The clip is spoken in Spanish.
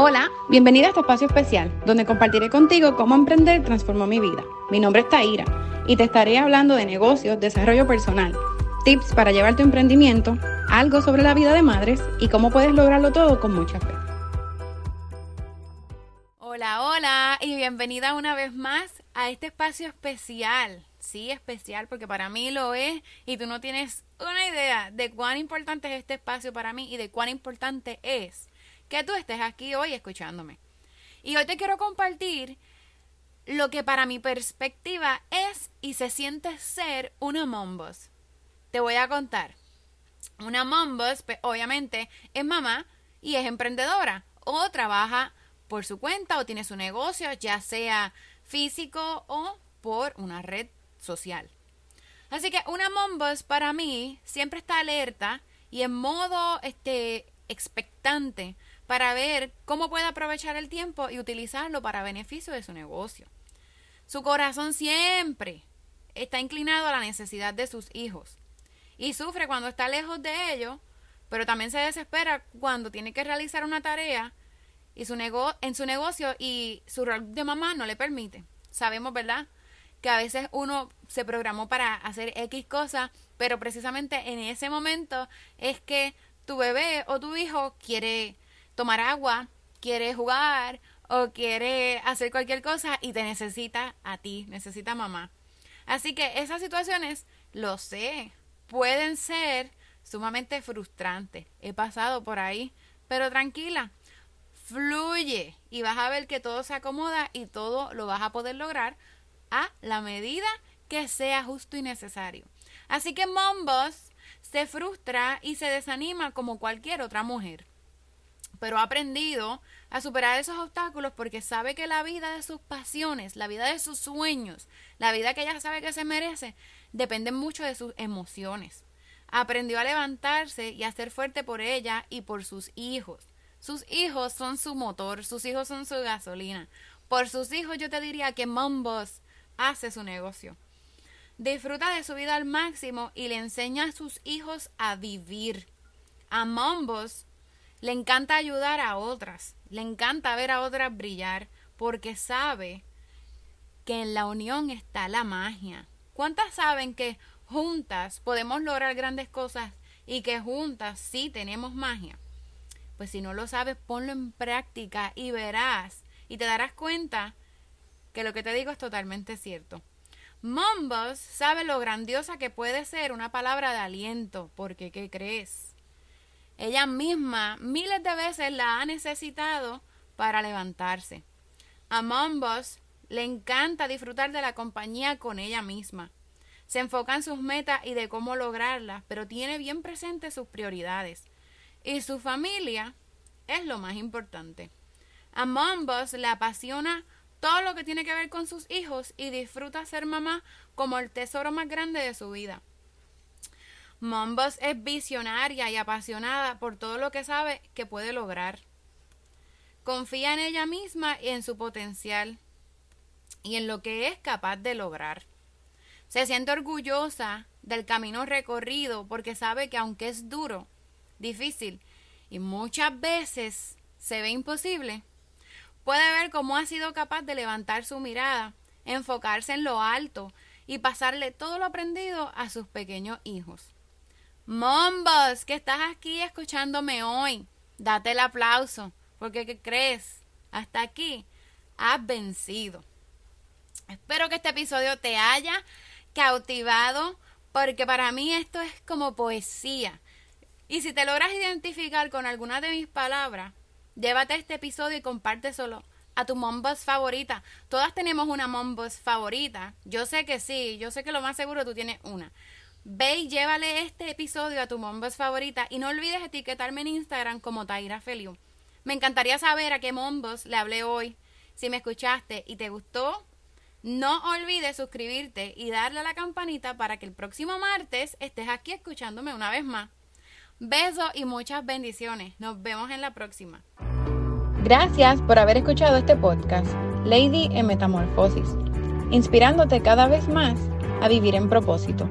Hola, bienvenida a este espacio especial, donde compartiré contigo cómo emprender transformó mi vida. Mi nombre es Taira y te estaré hablando de negocios, desarrollo personal, tips para llevar tu emprendimiento, algo sobre la vida de madres y cómo puedes lograrlo todo con mucha fe. Hola, hola y bienvenida una vez más a este espacio especial. Sí, especial porque para mí lo es y tú no tienes una idea de cuán importante es este espacio para mí y de cuán importante es que tú estés aquí hoy escuchándome. Y hoy te quiero compartir lo que para mi perspectiva es y se siente ser una mombos. Te voy a contar. Una mombos, pues, obviamente, es mamá y es emprendedora o trabaja por su cuenta o tiene su negocio, ya sea físico o por una red social. Así que una mombos para mí siempre está alerta y en modo este expectante para ver cómo puede aprovechar el tiempo y utilizarlo para beneficio de su negocio. Su corazón siempre está inclinado a la necesidad de sus hijos y sufre cuando está lejos de ellos, pero también se desespera cuando tiene que realizar una tarea y su en su negocio y su rol de mamá no le permite. Sabemos, ¿verdad? Que a veces uno se programó para hacer X cosas, pero precisamente en ese momento es que tu bebé o tu hijo quiere tomar agua, quiere jugar o quiere hacer cualquier cosa y te necesita a ti, necesita mamá. Así que esas situaciones, lo sé, pueden ser sumamente frustrantes. He pasado por ahí, pero tranquila, fluye y vas a ver que todo se acomoda y todo lo vas a poder lograr a la medida que sea justo y necesario. Así que Mombos se frustra y se desanima como cualquier otra mujer pero ha aprendido a superar esos obstáculos porque sabe que la vida de sus pasiones, la vida de sus sueños, la vida que ella sabe que se merece, depende mucho de sus emociones. Aprendió a levantarse y a ser fuerte por ella y por sus hijos. Sus hijos son su motor, sus hijos son su gasolina. Por sus hijos yo te diría que Mombos hace su negocio. Disfruta de su vida al máximo y le enseña a sus hijos a vivir. A Mombos le encanta ayudar a otras, le encanta ver a otras brillar, porque sabe que en la unión está la magia. ¿Cuántas saben que juntas podemos lograr grandes cosas y que juntas sí tenemos magia? Pues si no lo sabes, ponlo en práctica y verás y te darás cuenta que lo que te digo es totalmente cierto. Mombos sabe lo grandiosa que puede ser una palabra de aliento, porque ¿qué crees? Ella misma miles de veces la ha necesitado para levantarse. A Mombos le encanta disfrutar de la compañía con ella misma. Se enfoca en sus metas y de cómo lograrlas, pero tiene bien presente sus prioridades. Y su familia es lo más importante. A Mombos le apasiona todo lo que tiene que ver con sus hijos y disfruta ser mamá como el tesoro más grande de su vida. Mombos es visionaria y apasionada por todo lo que sabe que puede lograr. Confía en ella misma y en su potencial y en lo que es capaz de lograr. Se siente orgullosa del camino recorrido porque sabe que aunque es duro, difícil y muchas veces se ve imposible, puede ver cómo ha sido capaz de levantar su mirada, enfocarse en lo alto y pasarle todo lo aprendido a sus pequeños hijos. Mombos, que estás aquí escuchándome hoy, date el aplauso, porque ¿qué crees? Hasta aquí has vencido. Espero que este episodio te haya cautivado, porque para mí esto es como poesía. Y si te logras identificar con alguna de mis palabras, llévate este episodio y compárteselo a tu Mombos favorita. Todas tenemos una Mombos favorita. Yo sé que sí, yo sé que lo más seguro tú tienes una. Ve y llévale este episodio a tu Mombos favorita y no olvides etiquetarme en Instagram como Taira Feliu. Me encantaría saber a qué Mombos le hablé hoy. Si me escuchaste y te gustó, no olvides suscribirte y darle a la campanita para que el próximo martes estés aquí escuchándome una vez más. Besos y muchas bendiciones. Nos vemos en la próxima. Gracias por haber escuchado este podcast, Lady en Metamorfosis, inspirándote cada vez más a vivir en propósito.